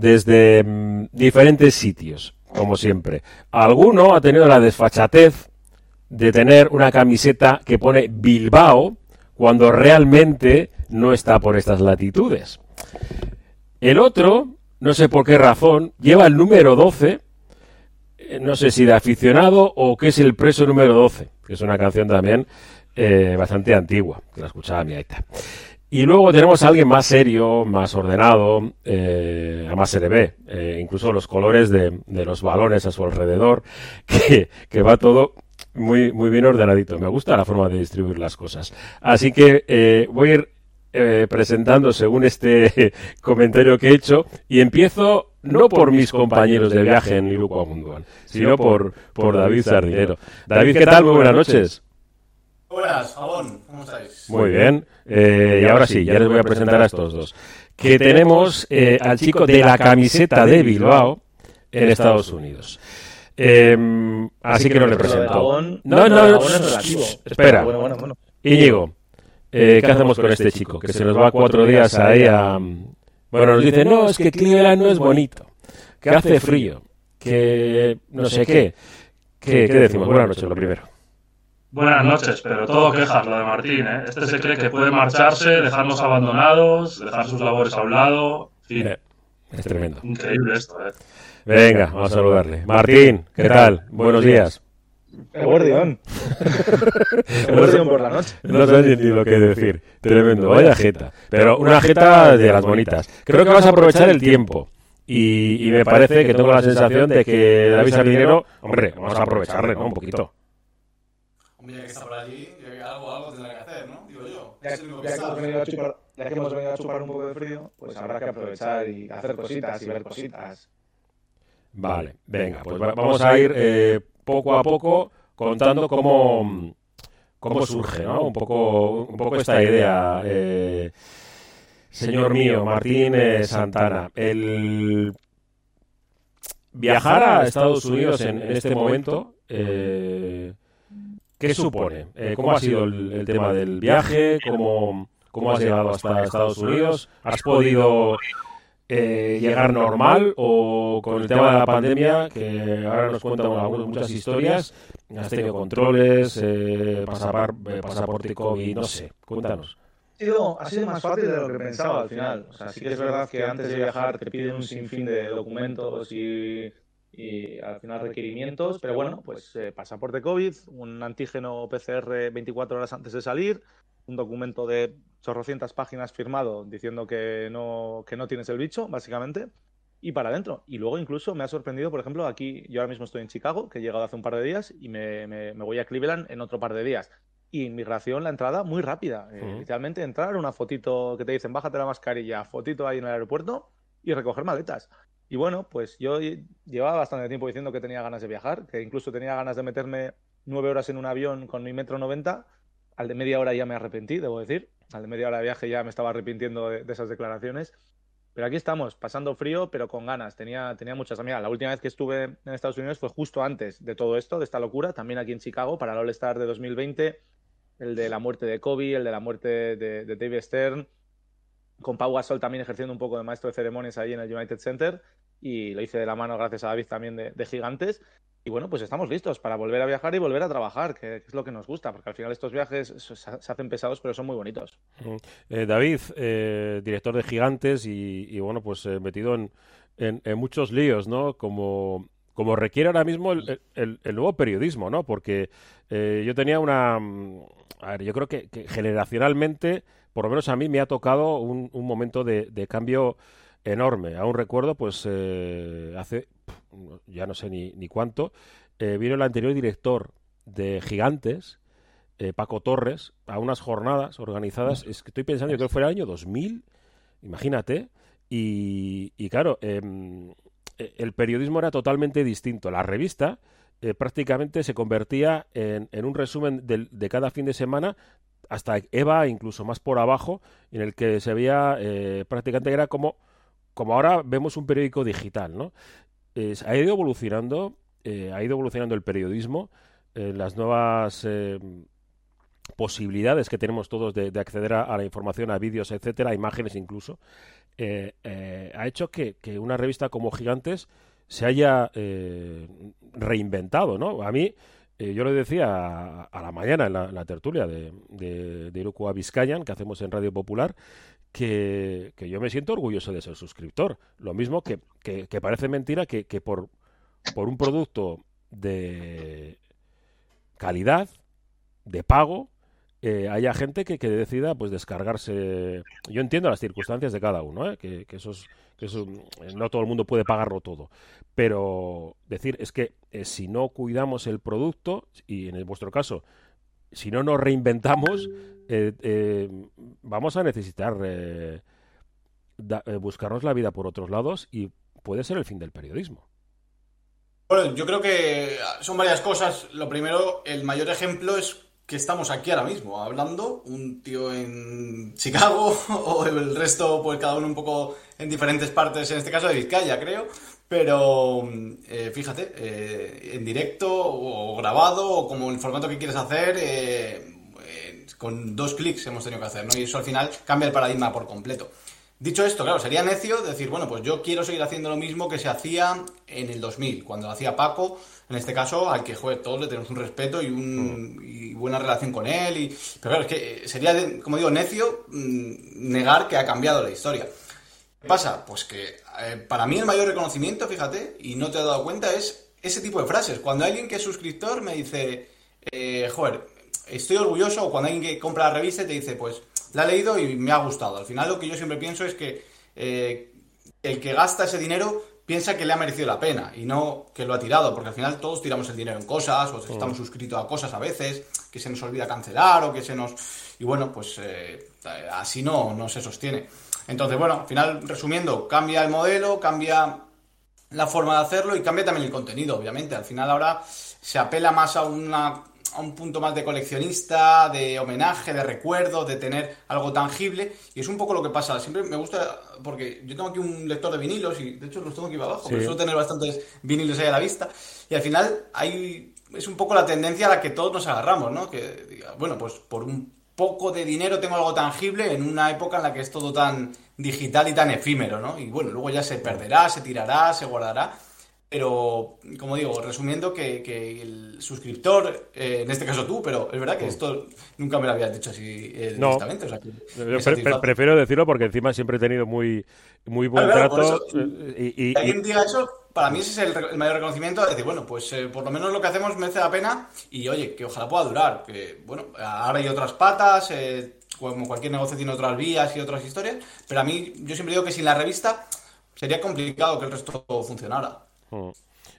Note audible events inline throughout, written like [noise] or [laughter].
desde mm, diferentes sitios, como siempre. Alguno ha tenido la desfachatez de tener una camiseta que pone Bilbao cuando realmente no está por estas latitudes. El otro, no sé por qué razón, lleva el número 12, eh, no sé si de aficionado o que es el preso número 12, que es una canción también eh, bastante antigua, que la escuchaba mi aita. Y luego tenemos a alguien más serio, más ordenado, eh, además se le ve, eh, incluso los colores de, de, los balones a su alrededor, [laughs] que, va todo muy, muy bien ordenadito. Me gusta la forma de distribuir las cosas. Así que eh, voy a ir eh, presentando según este [laughs] comentario que he hecho y empiezo no por mis compañeros de viaje en Iruko Munduan, sino por, por David Sardinero. David, ¿qué tal? Muy buenas noches. Buenas, Jabón, ¿cómo estáis? Muy bien. Eh, y ahora sí, ya les voy a presentar a estos dos. Que tenemos eh, al chico de la camiseta de Bilbao en Estados Unidos. Eh, así que no le presento. No, no, no. Espera. Bueno, bueno, bueno. Íñigo, eh, ¿qué hacemos con este chico? Que se nos va cuatro días ahí a... Bueno, nos dice, no, es que Cleveland no es bonito, que hace frío, que no sé qué. ¿Qué, qué decimos? Buenas noches, lo primero. Buenas noches, pero todo quejas lo de Martín, ¿eh? Este se cree que puede marcharse, dejarnos abandonados, dejar sus labores a un lado. En fin. Es tremendo. Increíble esto, ¿eh? Venga, vamos a saludarle. Martín, ¿qué tal? Buenos días. Guardián. Guardián [laughs] por la noche. No sé ni lo que decir. Tremendo. Vaya jeta. Pero una jeta de las bonitas. Creo que vas a aprovechar el tiempo. Y, y me parece que tengo la sensación de que David Sardinero, hombre, vamos a aprovecharle, ¿no? Un poquito. Hombre, ya que está por allí, algo, algo tendrá que hacer, ¿no? Digo yo. Ya, ya, que hemos venido a chupar, ya que hemos venido a chupar un poco de frío, pues habrá que aprovechar y hacer cositas y ver cositas. Vale, venga, pues vamos a ir eh, poco a poco contando cómo, cómo surge, ¿no? Un poco, un poco esta idea, eh, señor mío, Martín eh, Santana. El viajar a Estados Unidos en, en este momento, eh, ¿qué supone? Eh, ¿Cómo ha sido el, el, tema del viaje? ¿Cómo, cómo has llegado hasta Estados Unidos? ¿Has podido eh, llegar normal o con el tema de la pandemia, que ahora nos cuentan algunas, muchas historias, has tenido controles, eh, pasapar, eh, pasaporte COVID, no sé, cuéntanos. Ha sido, ha sido más fácil de lo que pensaba al final. O sea, sí que es verdad que antes de viajar te piden un sinfín de documentos y, y al final requerimientos, pero bueno, pues eh, pasaporte COVID, un antígeno PCR 24 horas antes de salir, un documento de chorrocientas páginas firmado diciendo que no, que no tienes el bicho, básicamente, y para adentro. Y luego incluso me ha sorprendido, por ejemplo, aquí yo ahora mismo estoy en Chicago, que he llegado hace un par de días, y me, me, me voy a Cleveland en otro par de días. Y inmigración, la entrada muy rápida. Uh -huh. Literalmente entrar, una fotito que te dicen, bájate la mascarilla, fotito ahí en el aeropuerto y recoger maletas. Y bueno, pues yo llevaba bastante tiempo diciendo que tenía ganas de viajar, que incluso tenía ganas de meterme nueve horas en un avión con mi metro noventa. Al de media hora ya me arrepentí, debo decir. Al de media hora de viaje ya me estaba arrepintiendo de, esas declaraciones. Pero aquí estamos, pasando frío, pero con ganas. Tenía, tenía muchas amigas. La última vez que estuve en Estados Unidos fue justo antes de todo esto, de esta locura, también aquí en Chicago, para el All-Star de 2020, el de la muerte de Kobe, el de la muerte de, de David Stern, con Pau Gasol también ejerciendo un poco de maestro de ceremonias ahí en el United Center, y lo hice de la mano gracias a David también de, Gigantes. Y bueno, pues estamos listos para volver a viajar y volver a trabajar, que, es lo que nos gusta, porque al final estos viajes se, hacen pesados, pero son muy bonitos. Eh, David, eh, director de Gigantes y, bueno, pues eh, metido en, muchos líos, ¿no? Como, como requiere ahora mismo el, nuevo periodismo, ¿no? Porque yo tenía una... A ver, yo creo que, generacionalmente, por lo menos a mí me ha tocado un, un momento de, de cambio enorme. Aún recuerdo, pues eh, hace ya no sé ni, ni cuánto, eh, vino el anterior director de Gigantes, eh, Paco Torres, a unas jornadas organizadas, es que estoy pensando, yo creo que fue el año 2000, imagínate, y, y claro, eh, el periodismo era totalmente distinto. La revista eh, prácticamente se convertía en, en un resumen de, de, cada fin de semana hasta Eva, incluso más por abajo, en el que se veía eh, prácticamente era como como ahora vemos un periódico digital, ¿no? Ha ido evolucionando, eh, ha ido evolucionando el periodismo, eh, las nuevas posibilidades que tenemos todos de, de acceder a, la información, a vídeos, etcétera, a imágenes incluso. ha hecho que, que, una revista como Gigantes se haya reinventado, ¿no? A mí, eh, yo le decía a, la mañana en la, tertulia de, de, de Vizcayan, que hacemos en Radio Popular, que, que, yo me siento orgulloso de ser suscriptor. Lo mismo que, que, que parece mentira que, por, por un producto de calidad, de pago, eh, haya gente que, que, decida pues descargarse. Yo entiendo las circunstancias de cada uno, ¿eh? que, que, eso es, que eh, no todo el mundo puede pagarlo todo. Pero decir es que si no cuidamos el producto, y en vuestro caso, si no nos reinventamos, vamos a necesitar buscarnos la vida por otros lados y puede ser el fin del periodismo. Bueno, yo creo que son varias cosas. Lo primero, el mayor ejemplo es que estamos aquí ahora mismo hablando, un tío en Chicago [laughs] o el resto, pues cada uno un poco en diferentes partes, en este caso de Vizcaya, creo. Pero eh, fíjate, eh, en directo o grabado o como el formato que quieres hacer, eh, con dos clics hemos tenido que hacer, ¿no? Y eso al final cambia el paradigma por completo. Dicho esto, claro, sería necio decir, bueno, pues yo quiero seguir haciendo lo mismo que se hacía en el 2000, cuando lo hacía Paco, en este caso, al que joder, todos le tenemos un respeto y, un, mm. y buena relación con él. Y, pero claro, es que sería, como digo, necio mm, negar que ha cambiado la historia. ¿Qué pasa? Pues que eh, para mí el mayor reconocimiento, fíjate, y no te has dado cuenta, es ese tipo de frases. Cuando alguien que es suscriptor me dice, eh, joder, estoy orgulloso, o cuando alguien que compra la revista te dice, pues la he leído y me ha gustado. Al final lo que yo siempre pienso es que eh, el que gasta ese dinero piensa que le ha merecido la pena y no que lo ha tirado, porque al final todos tiramos el dinero en cosas, o estamos mm. suscritos a cosas a veces, que se nos olvida cancelar o que se nos... Y bueno, pues eh, así no, no se sostiene. Entonces, bueno, al final, resumiendo, cambia el modelo, cambia la forma de hacerlo y cambia también el contenido, obviamente. Al final ahora se apela más a una a un punto más de coleccionista, de homenaje, de recuerdo, de tener algo tangible. Y es un poco lo que pasa. Siempre me gusta, porque yo tengo aquí un lector de vinilos y de hecho los tengo aquí abajo, sí. pero suelo tener bastantes vinilos ahí a la vista. Y al final hay, es un poco la tendencia a la que todos nos agarramos, ¿no? Que bueno, pues por un poco de dinero tengo algo tangible en una época en la que es todo tan digital y tan efímero, ¿no? Y bueno, luego ya se perderá, se tirará, se guardará pero, como digo, resumiendo que, que el suscriptor, eh, en este caso tú, pero es verdad que esto nunca me lo habías dicho así eh, no. directamente. O sea, Yo pre pre prefiero decirlo porque encima siempre he tenido muy, muy buen claro, trato. Eh, y, alguien diga eso, para mí ese es el, el mayor reconocimiento, decir, bueno, pues eh, por lo menos lo que hacemos merece la pena y oye, que ojalá pueda durar. Que, bueno, ahora hay otras patas, eh, como cualquier negocio tiene otras vías y otras historias, pero a mí yo siempre digo que sin la revista sería complicado que el resto funcionara.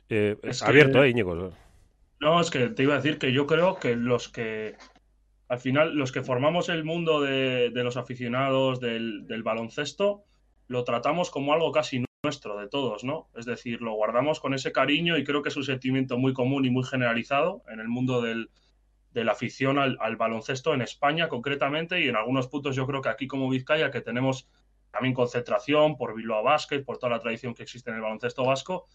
Eh, es abierto, que, eh, Íñigo. No, es que te iba a decir que yo creo que los que, al final, los que formamos el mundo de, de los aficionados del, del, baloncesto, lo tratamos como algo casi nuestro, de todos, ¿no? Es decir, lo guardamos con ese cariño y creo que es un sentimiento muy común y muy generalizado en el mundo del, de la afición al, al, baloncesto en España concretamente y en algunos puntos yo creo que aquí como Vizcaya que tenemos también concentración por Bilbao Basket, por toda la tradición que existe en el baloncesto vasco,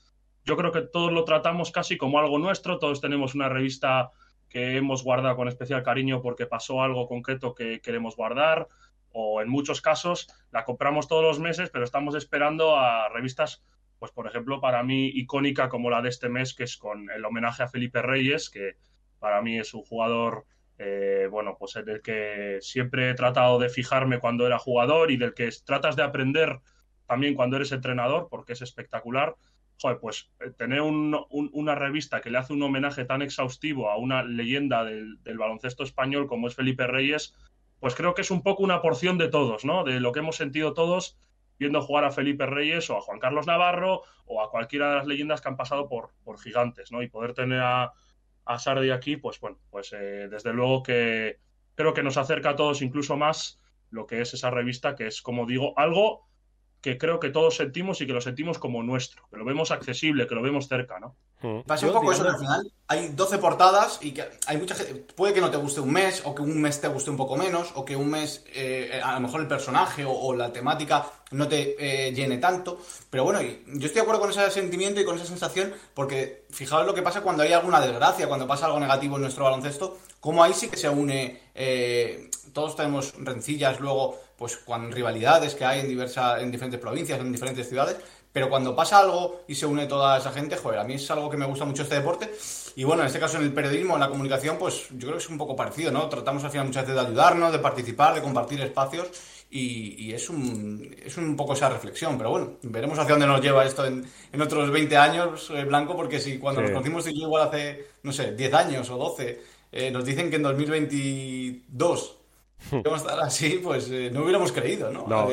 yo creo que todos lo tratamos casi como algo nuestro, todos tenemos una revista que hemos guardado con especial cariño porque pasó algo concreto que queremos guardar, o en muchos casos la compramos todos los meses, pero estamos esperando a revistas, pues por ejemplo, para mí icónica como la de este mes, que es con el homenaje a Felipe Reyes, que para mí es un jugador, eh, bueno, pues del que siempre he tratado de fijarme cuando era jugador y del que tratas de aprender también cuando eres entrenador, porque es espectacular joder, pues eh, tener un, un, una revista que le hace un homenaje tan exhaustivo a una leyenda del, baloncesto español como es Felipe Reyes, pues creo que es un poco una porción de todos, ¿no? De lo que hemos sentido todos viendo jugar a Felipe Reyes o a Juan Carlos Navarro o a cualquiera de las leyendas que han pasado por, por gigantes, ¿no? Y poder tener a, a Sardi aquí, pues bueno, pues eh, desde luego que creo que nos acerca a todos incluso más lo que es esa revista, que es, como digo, algo que creo que todos sentimos y que lo sentimos como nuestro, que lo vemos accesible, que lo vemos cerca, ¿no? Pasa un poco eso, que al final hay 12 portadas y que hay mucha gente, puede que no te guste un mes, o que un mes te guste un poco menos, o que un mes eh, a lo mejor el personaje o, o la temática no te eh, llene tanto, pero bueno, yo estoy de acuerdo con ese sentimiento y con esa sensación, porque fijaos lo que pasa cuando hay alguna desgracia, cuando pasa algo negativo en nuestro baloncesto, como ahí sí que se une, eh, todos tenemos rencillas luego pues con rivalidades que hay en, diversas, en diferentes provincias, en diferentes ciudades, pero cuando pasa algo y se une toda esa gente, joder, a mí es algo que me gusta mucho este deporte. Y bueno, en este caso en el periodismo, en la comunicación, pues yo creo que es un poco parecido, ¿no? Tratamos al final muchas veces de ayudarnos, de participar, de compartir espacios y, es, un, es un poco esa reflexión. Pero bueno, veremos hacia dónde nos lleva esto en, en otros 20 años, eh, Blanco, porque si cuando nos conocimos igual hace, no sé, 10 años o 12, eh, nos dicen que en 2022 [laughs] vamos a estar así, pues eh, no hubiéramos creído, ¿no? No.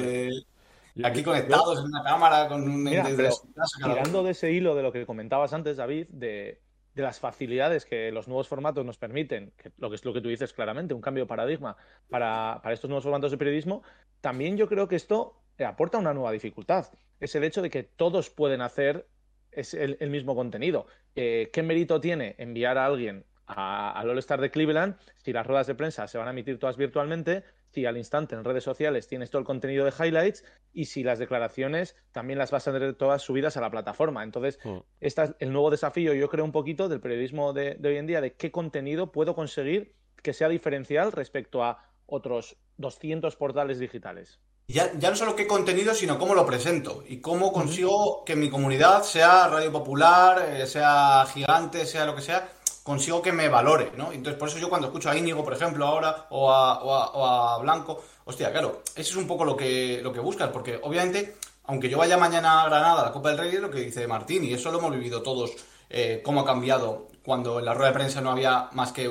Aquí conectados en una cámara con un Mira, desde pero su casa, cada tirando uno. de ese hilo de lo que comentabas antes, David, de, de las facilidades que los nuevos formatos nos permiten, que lo que es lo que tú dices claramente, un cambio de paradigma para, para estos nuevos formatos de periodismo, también yo creo que esto eh, aporta una nueva dificultad. Es el hecho de que todos pueden hacer es el, el mismo contenido. Eh, ¿Qué mérito tiene enviar a alguien al All-Star de Cleveland si las ruedas de prensa se van a emitir todas virtualmente? Si al instante en redes sociales tienes todo el contenido de highlights y si las declaraciones también las vas a tener todas subidas a la plataforma. Entonces, Mm. este es el nuevo desafío, yo creo, un poquito del periodismo de, de hoy en día, de qué contenido puedo conseguir que sea diferencial respecto a otros 200 portales digitales. Ya, ya no solo qué contenido, sino cómo lo presento y cómo consigo que mi comunidad, sea Radio Popular, eh, sea gigante, sea lo que sea, consigo que me valore, ¿no? Entonces, por eso yo cuando escucho a Íñigo, por ejemplo, ahora, o a, o a- Blanco, hostia, claro, eso es un poco lo que, lo que buscas, porque obviamente, aunque yo vaya mañana a Granada a la Copa del Rey, es lo que dice Martín, y eso lo hemos vivido todos, eh, cómo ha cambiado cuando en la rueda de prensa no había más que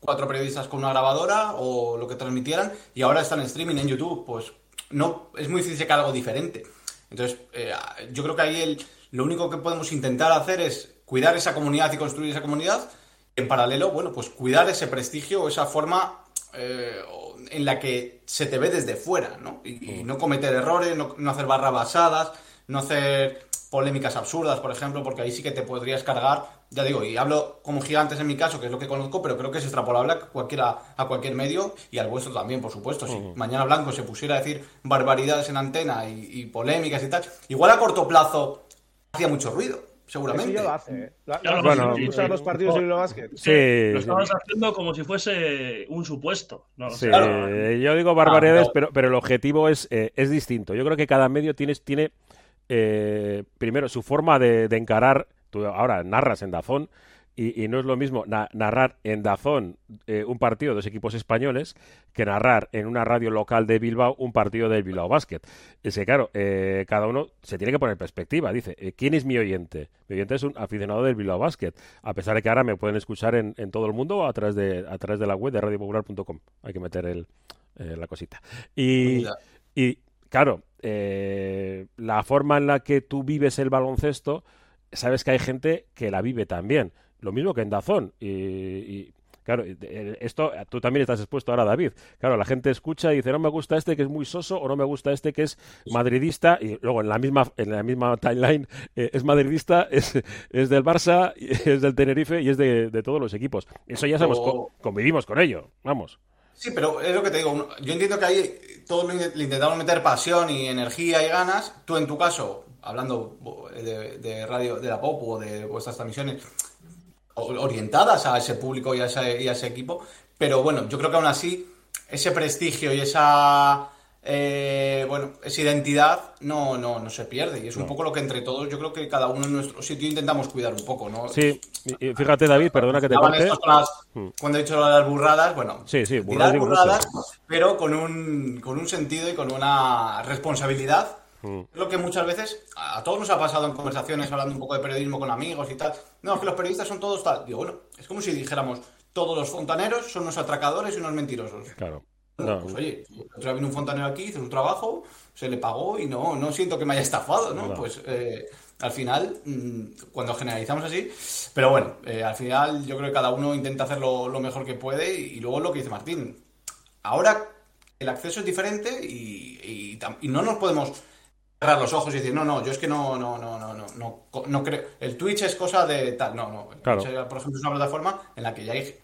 cuatro periodistas con una grabadora o lo que transmitieran, y ahora están en streaming en YouTube, pues no es muy difícil sacar algo diferente. Entonces, eh, yo creo que ahí el, lo único que podemos intentar hacer es cuidar esa comunidad y construir esa comunidad. En paralelo, bueno, pues cuidar ese prestigio esa forma eh, en la que se te ve desde fuera, ¿no? Y, y no cometer errores, no, no hacer barras basadas, no hacer polémicas absurdas, por ejemplo, porque ahí sí que te podrías cargar, ya digo, y hablo como gigantes en mi caso, que es lo que conozco, pero creo que es extrapolable a, cualquiera, a cualquier medio y al vuestro también, por supuesto. Si mañana Blanco se pusiera a decir barbaridades en antena y, y polémicas y tal, igual a corto plazo hacía mucho ruido, seguramente. Eso ya lo hace. ¿eh? Lo- Claro, lo- bueno, sí, sí. los partidos de Eurobasket. Sí, Lo sí. estabas haciendo como si fuese un supuesto. No, o Sí, sea, Claro. yo digo barbaridades, Ah, pero, pero el objetivo es, eh, es distinto. Yo creo que cada medio tiene, tiene eh, primero su forma de, de encarar. Tú ahora narras en Dazón y, y no es lo mismo na- narrar en Dazón eh, un partido de dos equipos españoles que narrar en una radio local de Bilbao un partido del Bilbao Basket. Es que, claro, eh, cada uno se tiene que poner en perspectiva. Dice, eh, ¿quién es mi oyente? Mi oyente es un aficionado del Bilbao Basket. A pesar de que ahora me pueden escuchar en, en todo el mundo a través de, a través de la web de radiopopular.com. Hay que meter el, eh, la cosita. Y, y claro, eh, la forma en la que tú vives el baloncesto, sabes que hay gente que la vive también. Lo mismo que en Dazón. Y, y, claro, eh, esto tú también estás expuesto ahora, David. Claro, la gente escucha y dice, no me gusta este que es muy soso o no me gusta este que es madridista. Y luego en la misma, en la misma timeline eh, es madridista, [laughs] es, es del Barça, es del Tenerife y es de, de todos los equipos. Eso ya sabemos, O- convivimos con ello. Vamos. Sí, pero es lo que te digo. Yo entiendo que ahí todos le intentamos meter pasión y energía y ganas. Tú, en tu caso, hablando de, de radio, de la pop o de vuestras transmisiones, orientadas a ese público y a ese, y a ese equipo. Pero bueno, yo creo que aún así, ese prestigio y esa. eh, bueno, esa identidad no, no, no se pierde. Y es un poco lo que entre todos, yo creo que cada uno en nuestro sitio intentamos cuidar un poco, ¿no? Sí, y- fíjate, David, perdona que te corte. las- Mm. cuando he dicho las burradas, bueno, Sí, sí, burradas burradas, pero con un, con un sentido y con una responsabilidad. Mm. Lo que muchas veces a todos nos ha pasado en conversaciones hablando un poco de periodismo con amigos y tal. No, es que los periodistas son todos tal. Digo, bueno, es como si dijéramos, todos los fontaneros son unos atracadores y unos mentirosos. Claro. No, pues oye, otro día vino un fontanero aquí, hizo su trabajo, se le pagó y no, no siento que me haya estafado, ¿no? No. Pues eh, al final, mm, cuando generalizamos así, pero bueno, eh, al final yo creo que cada uno intenta hacerlo lo mejor que puede y, y luego lo que dice Martín. Ahora el acceso es diferente y, y tam- y no nos podemos cerrar los ojos y decir, no, no, yo es que no, no, no, no, no, no, no creo. El Twitch es cosa de tal, no, no. Claro. Twitch, por ejemplo, es una plataforma en la que ya hay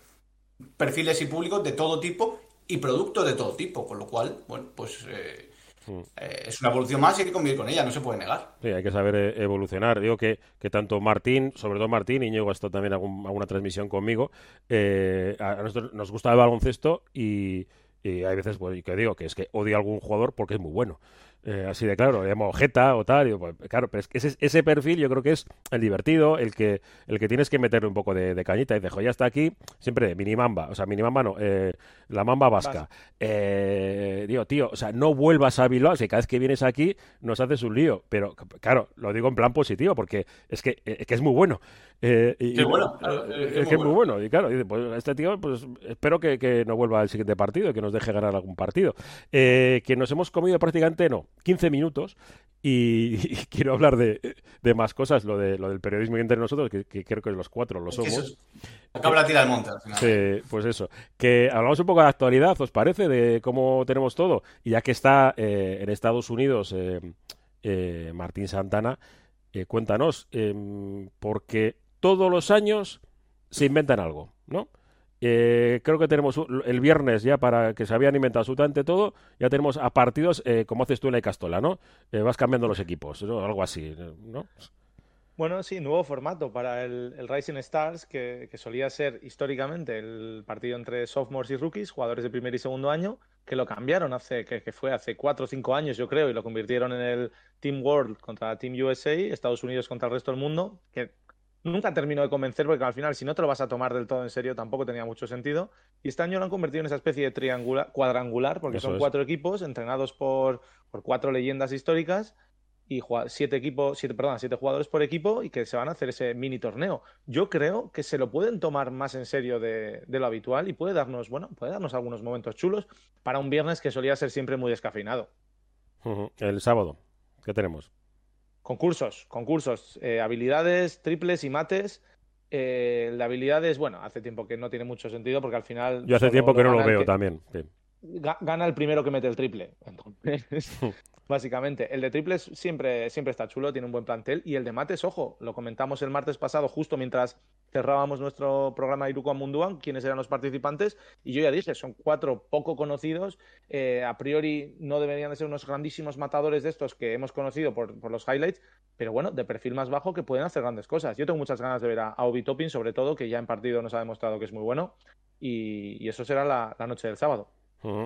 perfiles y públicos de todo tipo y productos de todo tipo, con lo cual, bueno, pues eh, Mm. eh, es una evolución más y hay que convivir con ella, no se puede negar. Sí, hay que saber eh, evolucionar. Digo que, que tanto Martín, sobre todo Martín, y Íñigo ha estado también algún- alguna transmisión conmigo, eh, a nosotros nos gusta el baloncesto y, Y hay veces pues, que digo que es que odio a algún jugador porque es muy bueno. Eh, así de claro, le llamo Jeta o tal, y, pues, claro, pero es que ese, ese, perfil yo creo que es el divertido, el que el que tienes que meterle un poco de, cañita y dices, ya está aquí, siempre de minimamba, o sea, minimamba no, eh, la mamba vasca. Eh, digo, tío, o sea, no vuelvas a Bilbao, si cada vez que vienes aquí nos haces un lío, pero claro, lo digo en plan positivo, porque es que, que es muy bueno. y, bueno, es, que es muy bueno, y claro, pues este tío, pues espero que, que no vuelva al siguiente partido, y que nos deje ganar algún partido. que nos hemos comido prácticamente, no, 15 minutos [laughs] y, quiero hablar de, más cosas, lo, de, lo del periodismo entre nosotros, que, creo que los cuatro lo somos. acaba la tira del monte al final. Sí, pues eso. Que hablamos un poco de actualidad, ¿os parece? De cómo tenemos todo. Y ya que está eh, en Estados Unidos eh, eh, Martín Santana, cuéntanos, em, porque todos los años se inventan algo, ¿no? Eh, creo que tenemos el viernes ya para que se habían inventado absolutamente todo. Ya tenemos a partidos eh, como haces tú en la Castola, ¿no? Eh, vas cambiando los equipos, algo así, ¿no? Bueno, sí, nuevo formato para el, Rising Stars, que, solía ser históricamente el partido entre sophomores y rookies, jugadores de primer y segundo año, que lo cambiaron hace, que, que fue hace cuatro o cinco años, yo creo, y lo convirtieron en el Team World contra Team USA, Estados Unidos contra el resto del mundo, que nunca terminó de convencer porque al final si no te lo vas a tomar del todo en serio tampoco tenía mucho sentido. Y este año lo han convertido en esa especie de triangular, cuadrangular porque son cuatro equipos entrenados por, por, cuatro leyendas históricas y siete equipos, siete, perdón, siete jugadores por equipo y que se van a hacer ese mini torneo. Yo creo que se lo pueden tomar más en serio de, lo habitual y puede darnos, bueno, puede darnos algunos momentos chulos para un viernes que solía ser siempre muy descafeinado. El sábado, ¿qué tenemos? Concursos, concursos, eh, habilidades, triples y mates. Eh, la habilidades, bueno, hace tiempo que no tiene mucho sentido porque al final. Yo hace tiempo que no lo veo también. Gana el primero que mete el triple. Entonces, [laughs] básicamente. El de triples siempre, siempre está chulo, tiene un buen plantel. Y el de mates, ojo, lo comentamos el martes pasado, justo mientras cerrábamos nuestro programa Iruko Munduan, quiénes eran los participantes. Y yo ya dije, son cuatro poco conocidos. Eh, a priori no deberían de ser unos grandísimos matadores de estos que hemos conocido por, por, los highlights, pero bueno, de perfil más bajo que pueden hacer grandes cosas. Yo tengo muchas ganas de ver a, Obi Topping, sobre todo, que ya en partido nos ha demostrado que es muy bueno. Y, eso será la, noche del sábado.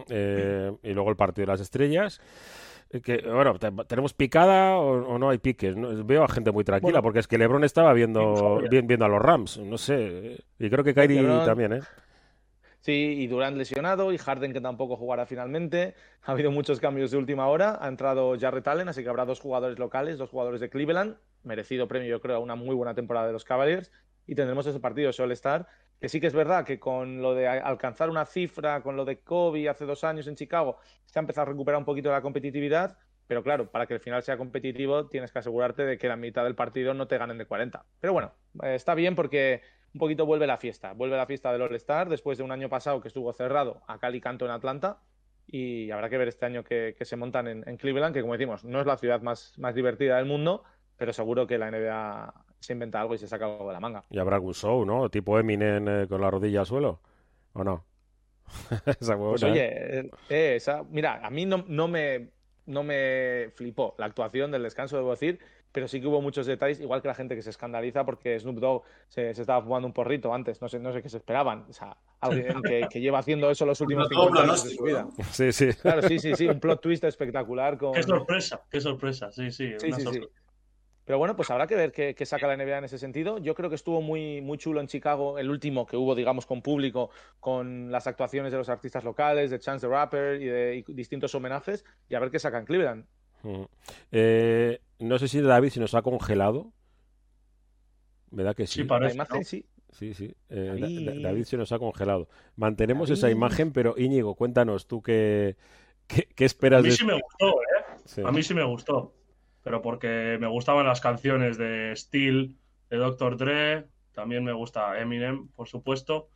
Eh, y luego el partido de las estrellas que bueno, tenemos picada o, no hay piques. Veo a gente muy tranquila porque es que LeBron estaba viendo viendo a los Rams, no sé, y creo que Kyrie también, ¿eh? Sí, y Durant lesionado y Harden que tampoco jugará finalmente. Ha habido muchos cambios de última hora. Ha entrado Jarrett Allen, así que habrá dos jugadores locales, dos jugadores de Cleveland. Merecido premio, yo creo, a una muy buena temporada de los Cavaliers. Y tendremos ese partido All Star que sí que es verdad que con lo de alcanzar una cifra, con lo de Kobe hace dos años en Chicago, se ha empezado a recuperar un poquito la competitividad, pero claro, para que el final sea competitivo tienes que asegurarte de que la mitad del partido no te ganen de 40. Pero bueno, eh, está bien porque un poquito vuelve la fiesta, vuelve la fiesta del All-Star después de un año pasado que estuvo cerrado a Cali Canto en Atlanta y habrá que ver este año que, se montan en, Cleveland, que como decimos, no es la ciudad más, más divertida del mundo, pero seguro que la NBA se inventa algo y se saca algo de la manga. Y habrá algún show, ¿no? Tipo Eminem eh, con la rodilla al suelo, ¿o no? [laughs] esa pues oye, eh, eh, esa, mira, a mí no, no, me, no me flipó la actuación del descanso, debo decir, pero sí que hubo muchos detalles, igual que la gente que se escandaliza porque Snoop Dogg se, estaba fumando un porrito antes, no sé, no sé qué se esperaban. O sea, alguien que, lleva haciendo eso los [laughs] últimos 50 años de su vida. Sí, sí. Claro, sí, sí, sí, un plot twist espectacular. Con... Qué sorpresa, qué sorpresa, sí, sí. sí, sí. Pero bueno, pues habrá que ver qué, saca la NBA en ese sentido. Yo creo que estuvo muy, muy chulo en Chicago el último que hubo, digamos, con público, con las actuaciones de los artistas locales, de Chance the Rapper y de distintos homenajes, y a ver qué sacan Cleveland. Eh, no sé si David se nos ha congelado. ¿Verdad que sí? Sí, parece, la imagen sí. Sí, sí. Eh, David. se nos ha congelado. Mantenemos esa imagen, pero Íñigo, cuéntanos tú qué, qué, esperas. A mí sí me gustó, ¿eh? A mí sí me gustó pero porque me gustaban las canciones de Steel, de Dr. Dre, también me gusta Eminem, por supuesto,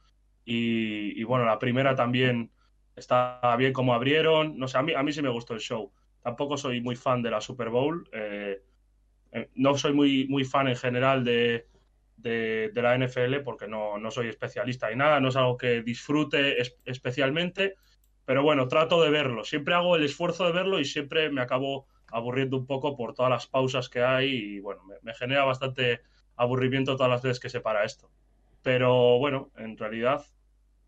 y, bueno, la primera también está bien como abrieron, no sé, a mí, a mí sí me gustó el show. Tampoco soy muy fan de la Super Bowl, eh, eh, no soy muy, muy fan en general de, de, la NFL porque no, no, soy especialista y nada, no es algo que disfrute especialmente, pero bueno, trato de verlo, siempre hago el esfuerzo de verlo y siempre me acabo aburriendo un poco por todas las pausas que hay y bueno, me, genera bastante aburrimiento todas las veces que se para esto. Pero bueno, en realidad,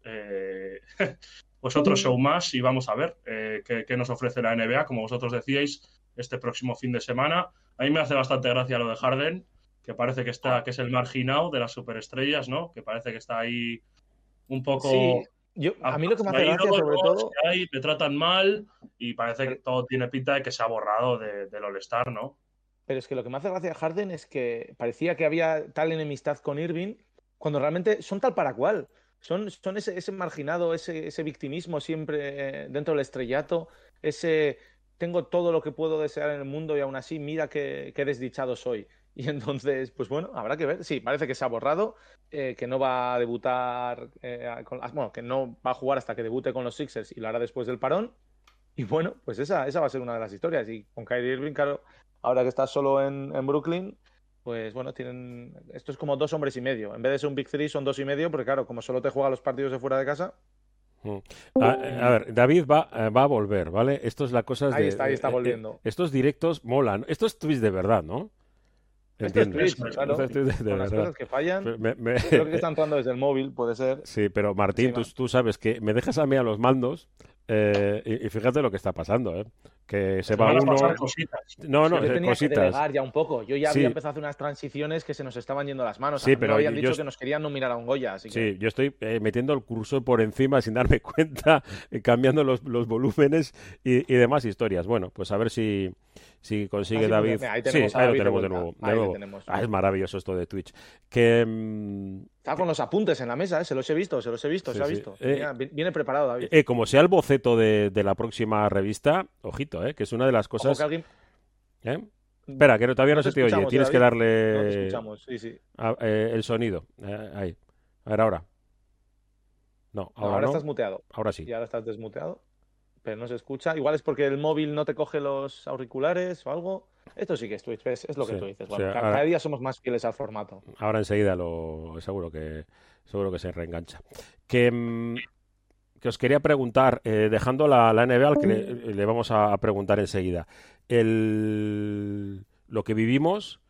eh, [laughs] pues otro show más y vamos a ver eh, qué, nos ofrece la NBA, como vosotros decíais, este próximo fin de semana. A mí me hace bastante gracia lo de Harden, que parece que está, que es el marginado de las superestrellas, ¿no? Que parece que está ahí un poco. Sí. Yo, a mí lo que me hace gracia, sobre todo. Hay, te tratan mal y parece que todo tiene pinta de que se ha borrado del All-Star, ¿no? Pero es que lo que me hace gracia a Harden es que parecía que había tal enemistad con Irving cuando realmente son tal para cual. Son, son ese, marginado, ese, ese, victimismo siempre dentro del estrellato, ese tengo todo lo que puedo desear en el mundo y aún así mira qué, desdichado soy. [laughs] Y entonces, pues bueno, habrá que ver. Sí, parece que se ha borrado, eh, que no va a debutar, eh, bueno, que no va a jugar hasta que debute con los Sixers y lo hará después del parón. Y bueno, pues esa, esa va a ser una de las historias. Y con Kyrie Irving, claro, ahora que está solo en, Brooklyn, pues bueno, tienen. Esto es como dos hombres y medio. En vez de ser un Big Three, son dos y medio, porque claro, como solo te juega los partidos de fuera de casa. Mm. A, ver, David va, eh, va a volver, ¿vale? Esto es la cosa. Ahí de, está, ahí está eh, eh, volviendo. estos directos molan. Estos tweets de verdad, ¿no? ¿Entiendes? claro, con las cosas que fallan. Creo que está entrando desde el móvil, puede ser. Sí, pero Martín, tú, tú, sabes que me dejas a mí a los mandos eh, y, fíjate lo que está pasando, ¿eh? Que se, va uno. No, no, yo tenía cositas. que delegar ya un poco. Yo ya había empezado a hacer unas transiciones que se nos estaban yendo las manos. Sí, pero habían dicho que nos querían nominar a un Goya. Así sí, yo estoy eh, metiendo el curso por encima sin darme [laughs] cuenta, eh, cambiando los, los volúmenes y, y, demás historias. Bueno, pues a ver si, si consigue David. Ahí tenemos sí, ahí lo tenemos de nuevo. De nuevo. Ah, es maravilloso esto de Twitch. Que. Mm, Está con los apuntes en la mesa, ¿eh? se los he visto, se los he visto, se ha visto. Eh, viene preparado, David. Eh, como sea el boceto de, de, la próxima revista, ojito, ¿eh? que es una de las cosas. Alguien... ¿Eh? Espera, que todavía no, se te oye. Tienes que darle no te escuchamos. Sí, sí. el sonido. ahí. A ver, ahora. No, ahora, ahora estás muteado. Ahora sí. Y ahora estás desmuteado pero no se escucha. Igual es porque el móvil no te coge los auriculares o algo. Esto sí que es Twitch, es, lo que tú dices. cada, día somos más fieles al formato. Ahora enseguida lo seguro que seguro que se reengancha. Que, mm, que os quería preguntar, eh, dejando la, la NBA, que le, vamos a preguntar enseguida. El, lo que vivimos,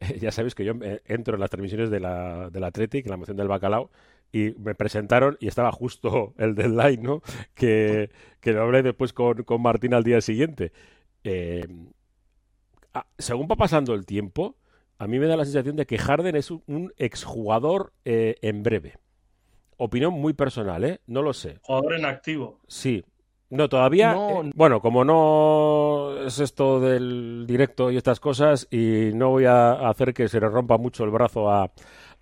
[laughs] ya sabéis que yo entro en las transmisiones de la, del Athletic, en la moción del bacalao, y me presentaron y estaba justo [laughs] el deadline, ¿no? Que, que lo hablé después con, con Martín al día siguiente. Eh, ah, según va pasando el tiempo, a mí me da la sensación de que Harden es un, exjugador eh, en breve. Opinión muy personal, ¿eh? No lo sé. Jugador en activo. Sí. No, todavía. Eh, bueno, como no es esto del directo y estas cosas, y no voy a hacer que se le rompa mucho el brazo a,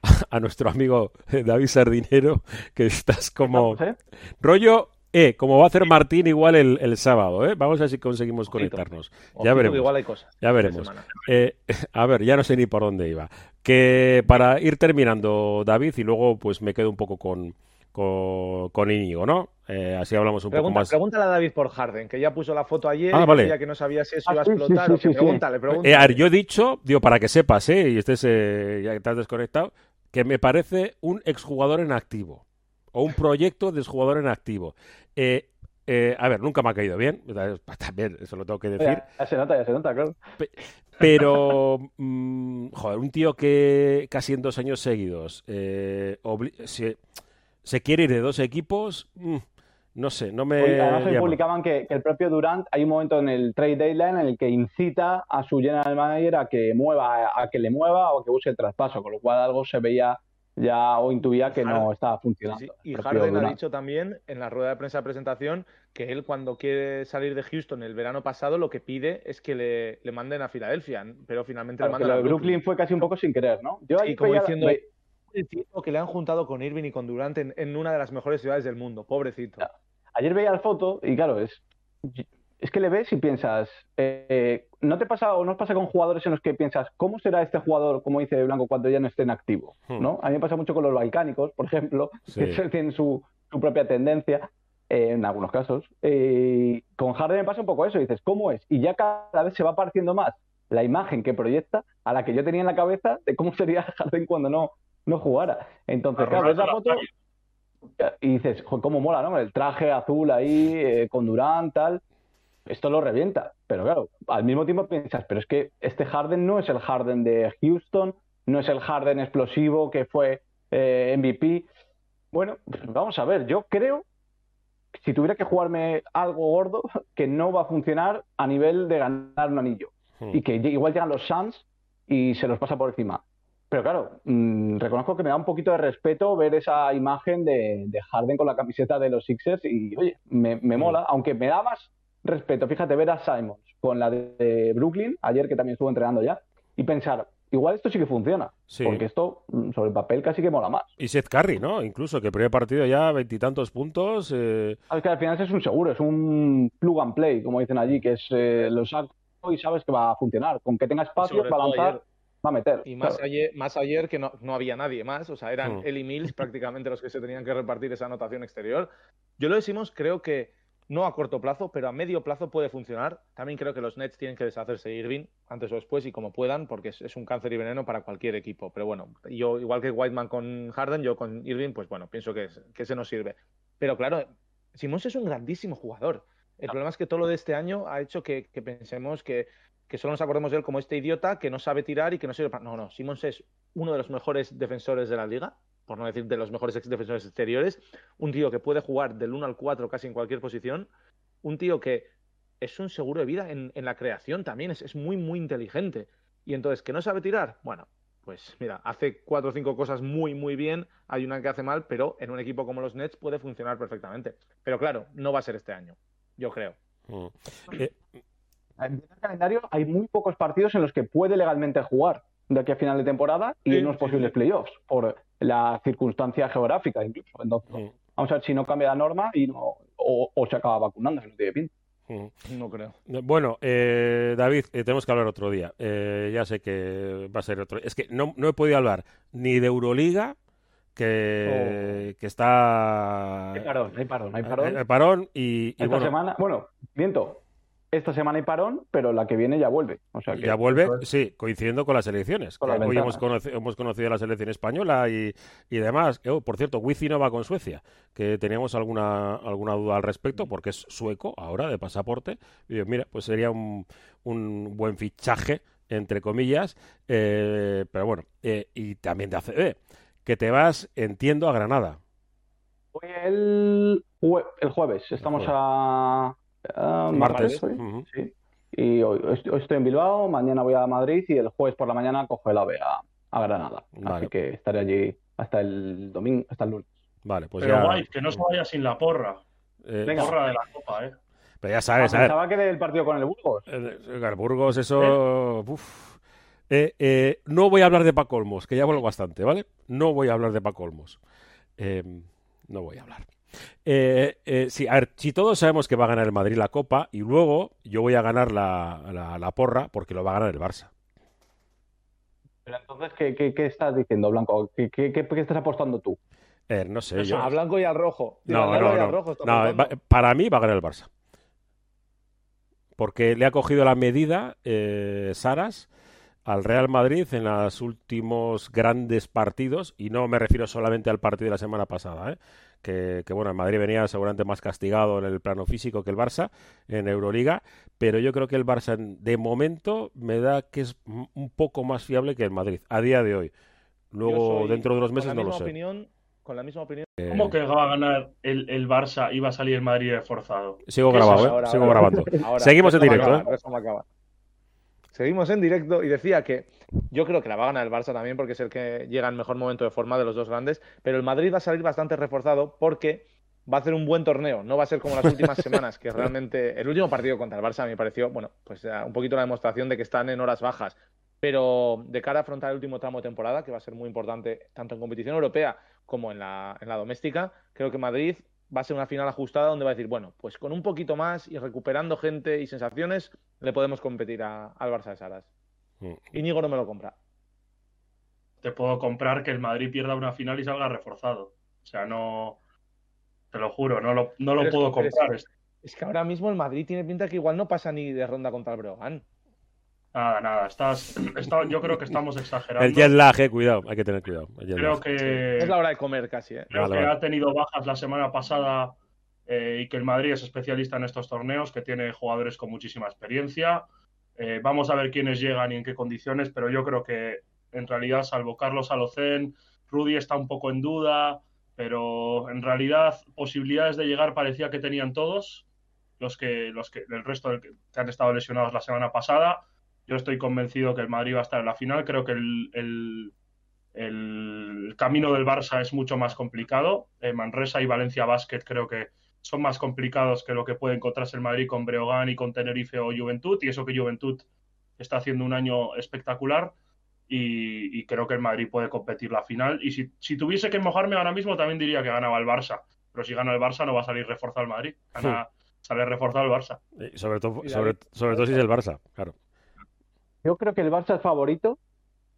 [laughs] a nuestro amigo David Sardinero, que estás como ¿eh? rollo eh, como va a hacer Martín igual el, sábado, ¿eh? Vamos a ver si conseguimos conectarnos. ya veremos. Igual hay cosas. Ya veremos. Eh, [laughs] a ver, ya no sé ni por dónde iba. Que para ir terminando, David, y luego pues me quedo un poco con, con, con Íñigo, ¿no? Eh, así hablamos un poco más. Pregúntale a David por Harden, que ya puso la foto ayer ah, y que no sabía si eso iba a ah, explotar. pregúntale, pregúntale. a ver, yo he dicho, digo, para que sepas, ¿eh? Y estés, ya que estás desconectado, que me parece un exjugador en activo o un proyecto de exjugador en activo. Eh, eh, a ver, nunca me ha caído bien, también, eso lo tengo que decir. Ya, se nota, ya se nota, claro. Pero, [laughs] mm, joder, un tío que casi en dos años seguidos eh, se, quiere ir de dos equipos, mm, no sé, no me. Además, hoy publicaban que, el propio Durant, hay un momento en el trade deadline en el que incita a su general manager a que mueva, a que le mueva o que busque el traspaso, con lo cual algo se veía ya o intuía que no estaba funcionando. Y Harden ha dicho también en la rueda de prensa de presentación que él cuando quiere salir de Houston el verano pasado lo que pide es que le, manden a Filadelfia, pero finalmente le mandan a Brooklyn. fue casi un poco sin querer, ¿no? Yo ahí como diciendo que le han juntado con Irving y con Durant en, una de las mejores ciudades del mundo, pobrecito. Ayer veía la foto y claro, es, es que le ves y piensas, eh, ¿no te pasa o no os pasa con jugadores en los que piensas, ¿cómo será este jugador, como dice Blanco, cuando ya no esté en activo? Hmm. ¿no? A mí me pasa mucho con los balcánicos, por ejemplo, que [laughs] tienen su, propia tendencia. Eh, en algunos casos. Eh, con Harden me pasa un poco eso, dices, ¿cómo es? Y ya cada vez se va pareciendo más la imagen que proyecta a la que yo tenía en la cabeza de cómo sería [laughs] Harden cuando no, no jugara. Entonces, claro, ves la foto y dices, ¿cómo mola, no? El traje azul ahí, eh, con Durán, tal. Esto lo revienta. Pero claro, al mismo tiempo piensas, pero es que este Harden no es el Harden de Houston, no es el Harden explosivo que fue eh, MVP. Bueno, vamos a ver, yo creo si tuviera que jugarme algo gordo, que no va a funcionar a nivel de ganar un anillo. Hmm. Y que igual llegan los Suns y se los pasa por encima. Pero claro, mm, reconozco que me da un poquito de respeto ver esa imagen de, de Harden con la camiseta de los Sixers y, oye, me, me mola, aunque me da más respeto, fíjate, ver a Simons con la de, de Brooklyn, ayer que también estuvo entrenando ya, y pensar, igual esto sí que funciona, Sí. porque esto mm, sobre el papel casi que mola más. Y Seth Curry, ¿no? Incluso que el primer partido ya veintitantos puntos. eh, Es que al final es un seguro, es un plug and play, como dicen allí, que es eh, lo saco y sabes que va a funcionar. Con que tenga espacio, Sobre va a todo lanzar, ayer. Va a meter. Y más Claro. ayer, más ayer que no, no había nadie más, o sea, eran Hmm. él y Mills [laughs] prácticamente los que se tenían que repartir esa anotación exterior. Yo lo decimos, creo que no a corto plazo, pero a medio plazo puede funcionar. También creo que los Nets tienen que deshacerse de Irving antes o después y como puedan, porque es, es un cáncer y veneno para cualquier equipo. Pero bueno, yo, igual que Whiteman con Harden, yo con Irving, pues bueno, pienso que, que ese nos sirve. Pero claro, Simons es un grandísimo jugador. El problema es que todo lo de este año ha hecho que, que pensemos que, que solo nos acordemos de él como este idiota que no sabe tirar y que no sirve para... No, no, Simons es uno de los mejores defensores de la liga, por no decir de los mejores ex defensores exteriores, un tío que puede jugar del 1 al 4 casi en cualquier posición, un tío que es un seguro de vida en, en la creación también, es, es muy, muy inteligente. Y entonces, ¿que no sabe tirar? Bueno, pues mira, hace cuatro o cinco cosas muy, muy bien, hay una que hace mal, pero en un equipo como los Nets puede funcionar perfectamente. Pero claro, no va a ser este año, yo creo. mm. Eh, En el calendario hay muy pocos partidos en los que puede legalmente jugar de aquí a final de temporada y Sí, en unos sí, posibles sí. playoffs, por la circunstancia geográfica incluso. Entonces, vamos a ver si no cambia la norma y no, o, o se acaba vacunando, si no tiene pinta. No creo. Bueno, eh, David, eh, tenemos que hablar otro día. Eh, ya sé que va a ser otro. Es que no, no he podido hablar ni de Euroliga, que, que está. Hay parón, hay parón, hay parón. Eh, parón y, y Esta bueno, semana, bueno, miento, esta semana hay parón, pero la que viene ya vuelve. O sea que ya vuelve, sí, coincidiendo con las elecciones. Con hoy hemos, ventanas. conoci- hemos conocido la selección española y, y demás. Oh, por cierto, Wizi no va con Suecia, que teníamos alguna, alguna duda al respecto, porque es sueco ahora de pasaporte. Y mira, pues sería un, un buen fichaje, entre comillas. eh, pero bueno, eh, y también de ACB, que te vas, entiendo, a Granada. Voy el, jue- el jueves, estamos jueves. a, a Martes. martes hoy, Ujú. sí. Y hoy, hoy estoy- en Bilbao, mañana voy a Madrid y el jueves por la mañana cojo el AVE a, a Granada. Vale. Así que estaré allí hasta el domingo, hasta el lunes. Vale, pues Pero ya. White, que no se vaya sin la porra. eh, Venga. Porra de la copa, ¿eh? pero ya Ah, sabes, a ver, pensaba que del partido con el Burgos. Eh, eh, Burgos, eso. uf. Eh, eh, no voy a hablar de Paco Olmos, que ya hablo bastante, ¿vale? No voy a hablar de Paco Olmos. Eh, no voy a hablar. Eh, eh, sí, a ver, si todos sabemos que va a ganar el Madrid la Copa y luego yo voy a ganar la, la- la porra porque lo va a ganar el Barça. Pero entonces, ¿qué, qué, qué estás diciendo, Blanco? ¿Qué, qué, qué- qué estás apostando tú? Eh, no sé, Eso, yo. A blanco y al rojo. No, al no, al no. rojo está No, apuntando. va- para mí va a ganar el Barça. Porque le ha cogido la medida eh, Saras al Real Madrid en los últimos grandes partidos, y no me refiero solamente al partido de la semana pasada, ¿eh? Que, que, bueno, el Madrid venía seguramente más castigado en el plano físico que el Barça en Euroliga, pero yo creo que el Barça en- de momento me da que es un poco más fiable que el Madrid, a día de hoy. Luego, soy- dentro de unos con meses no lo misma sé. opinión- con la misma opinión. Eh, ¿Cómo que va a ganar el, el Barça y va a salir el Madrid reforzado? Sigo ¿Qué es grabado? ¿eh? Ahora, Sigo ahora. grabando. [laughs] Ahora, Seguimos en directo, ¿eh? Seguimos en directo y decía que yo creo que la va a ganar el Barça también porque es el que llega en mejor momento de forma de los dos grandes, pero el Madrid va a salir bastante reforzado porque va a hacer un buen torneo, no va a ser como las últimas [laughs] semanas, que realmente el último partido contra el Barça me pareció, bueno, pues eh, un poquito la demostración de que están en horas bajas, pero de cara a afrontar el último tramo de temporada, que va a ser muy importante tanto en competición europea como en la, en la doméstica, creo que Madrid va a ser una final ajustada donde va a decir, bueno, pues con un poquito más y recuperando gente y sensaciones, le podemos competir a- al Barça de Saras. Mm. Íñigo no me lo compra. Te puedo comprar que el Madrid pierda una final y salga reforzado. O sea, no. Te lo juro, no lo, no lo puedo pero es comprar. Es que ahora mismo el Madrid tiene pinta que igual no pasa ni de ronda contra el Breogán. Nada, nada. Estás, está- yo creo que estamos [laughs] exagerando. El jet lag, eh, cuidado, hay que tener cuidado. Creo que, Es la hora de comer casi, ¿eh? creo Vale, que vale. ha tenido bajas la semana pasada eh, y que el Madrid es especialista en estos torneos, que tiene jugadores con muchísima experiencia. Eh, vamos a ver quiénes llegan y en qué condiciones, pero yo creo que en realidad, salvo Carlos Alocén, Rudy está un poco en duda. pero en realidad posibilidades de llegar parecía que tenían todos, los que, los que, el resto que han estado lesionados la semana pasada. Yo estoy convencido que el Madrid va a estar en la final. Creo que el, el, camino del Barça es mucho más complicado. Eh, Manresa y Valencia Basket creo que son más complicados que lo que puede encontrarse el Madrid con Breogán y con Tenerife o Juventud. Y eso que Juventud está haciendo un año espectacular y, creo que el Madrid puede competir la final. Y si, tuviese que mojarme ahora mismo, también diría que ganaba el Barça. Pero si gana el Barça, no va a salir reforzado el Madrid. Gana, sale reforzado el Barça. sobre, todo, sobre, todo si es el Barça, claro. Yo creo que el Barça es favorito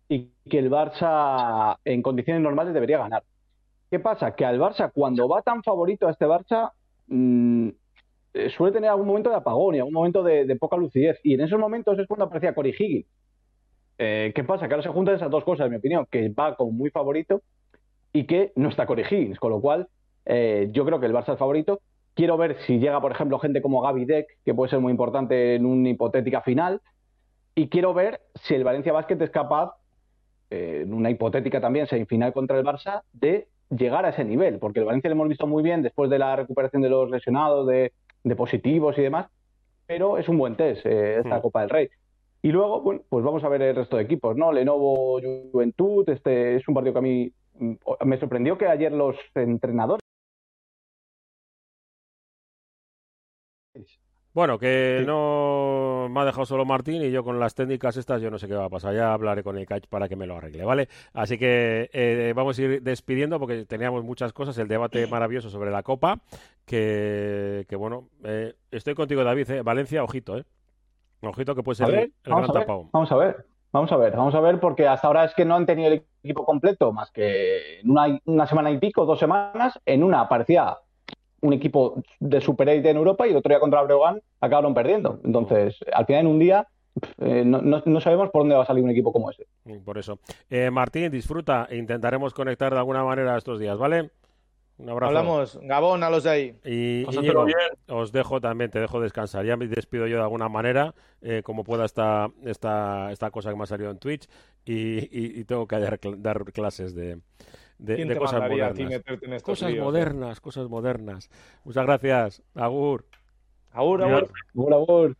y que el Barça en condiciones normales debería ganar. ¿Qué pasa? Que al Barça, cuando va tan favorito a este Barça, mm, eh, suele tener algún momento de apagón y algún momento de, poca lucidez. Y en esos momentos es cuando aparecía Cory Higgins. Eh, ¿Qué pasa? Que ahora se juntan esas dos cosas, en mi opinión, que va como muy favorito y que no está Corey Higgins, con lo cual eh, yo creo que el Barça es favorito. Quiero ver si llega, por ejemplo, gente como Gaby Deck, que puede ser muy importante en una hipotética final. Y quiero ver si el Valencia Basket es capaz, eh, en una hipotética también semifinal contra el Barça, de llegar a ese nivel. Porque el Valencia lo hemos visto muy bien después de la recuperación de los lesionados, de, positivos y demás. Pero es un buen test esta hmm. Copa del Rey. Y luego, bueno, pues vamos a ver el resto de equipos, ¿no? Lenovo, Juventud, este es un partido que a mí mm, me sorprendió que ayer los entrenadores. Bueno, que no me ha dejado solo Martín y yo con las técnicas estas yo no sé qué va a pasar. Ya hablaré con el catch para que me lo arregle, ¿vale? Así que eh, vamos a ir despidiendo porque teníamos muchas cosas. El debate maravilloso sobre la Copa, que, que bueno, eh, estoy contigo David, ¿eh? Valencia, ojito, ¿eh? Ojito que puede ser el, vamos gran tapado. Vamos a ver, vamos a ver, vamos a ver, porque hasta ahora es que no han tenido el equipo completo más que en una, una semana y pico, dos semanas. En una aparecía un equipo de Super en Europa y el otro día contra Breogán acabaron perdiendo. Entonces, al final en un día eh, no, no, sabemos por dónde va a salir un equipo como ese. Por eso. Eh, Martín, disfruta e intentaremos conectar de alguna manera estos días, ¿vale? Un abrazo. Hablamos. Gabón a los de ahí. Y, os dejo también, te dejo descansar. Ya me despido yo de alguna manera, eh, como pueda esta, esta, esta cosa que me ha salido en Twitch y, tengo que dar, dar clases de, de, cosas modernas. cosas modernas, cosas modernas. Muchas gracias. Agur. Agur, agur. Agur, agur.